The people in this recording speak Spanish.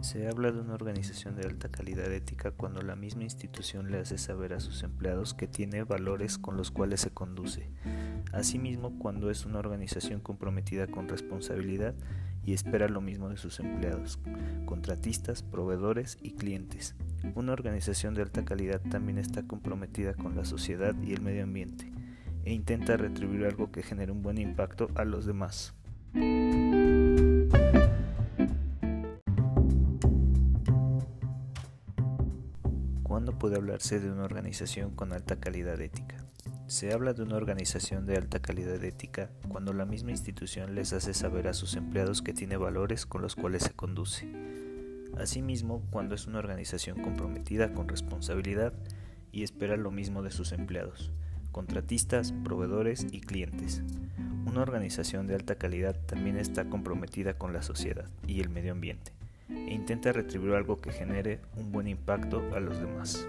Se habla de una organización de alta calidad ética cuando la misma institución le hace saber a sus empleados que tiene valores con los cuales se conduce. Asimismo, cuando es una organización comprometida con responsabilidad y espera lo mismo de sus empleados, contratistas, proveedores y clientes. Una organización de alta calidad también está comprometida con la sociedad y el medio ambiente e intenta retribuir algo que genere un buen impacto a los demás. ¿Cuándo puede hablarse de una organización con alta calidad ética? Se habla de una organización de alta calidad ética cuando la misma institución les hace saber a sus empleados que tiene valores con los cuales se conduce. Asimismo, cuando es una organización comprometida con responsabilidad y espera lo mismo de sus empleados, contratistas, proveedores y clientes. Una organización de alta calidad también está comprometida con la sociedad y el medio ambiente e intenta retribuir algo que genere un buen impacto a los demás.